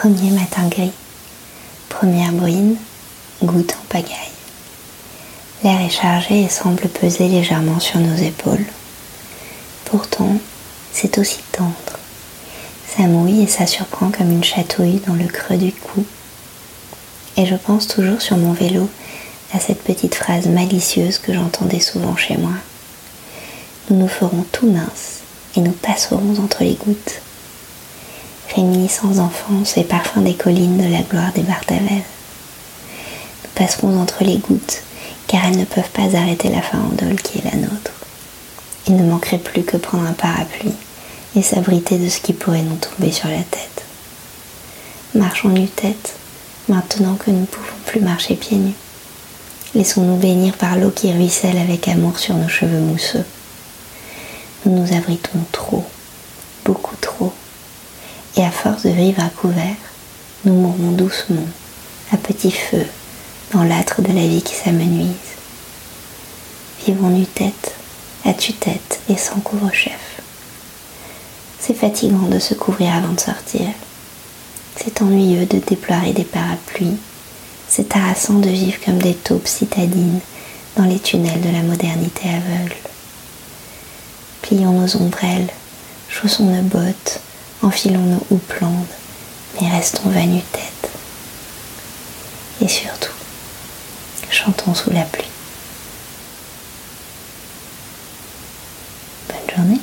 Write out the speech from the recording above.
Premier matin gris, première brune, goutte en pagaille. L'air est chargé et semble peser légèrement sur nos épaules. Pourtant, c'est aussi tendre. Ça mouille et ça surprend comme une chatouille dans le creux du cou. Et je pense toujours sur mon vélo à cette petite phrase malicieuse que j'entendais souvent chez moi. Nous nous ferons tout minces et nous passerons entre les gouttes. Réminiscence d'enfance et parfum des collines de la gloire des Bartavel. Nous passerons entre les gouttes car elles ne peuvent pas arrêter la farandole qui est la nôtre. Il ne manquerait plus que prendre un parapluie et s'abriter de ce qui pourrait nous tomber sur la tête. Marchons nu-tête, maintenant que nous ne pouvons plus marcher pieds nus. Laissons-nous bénir par l'eau qui ruisselle avec amour sur nos cheveux mousseux. Nous nous abritons trop, beaucoup trop, et à force de vivre à couvert, nous mourrons doucement, à petit feu, dans l'âtre de la vie qui s'amenuise. Vivons nu-tête, à tue-tête et sans couvre-chef. C'est fatigant de se couvrir avant de sortir. C'est ennuyeux de déplorer des parapluies. C'est harassant de vivre comme des taupes citadines dans les tunnels de la modernité aveugle. Plions nos ombrelles, chaussons nos bottes, enfilons nos houppelandes, mais restons vanus tête. Et surtout, chantons sous la pluie. Bonne journée.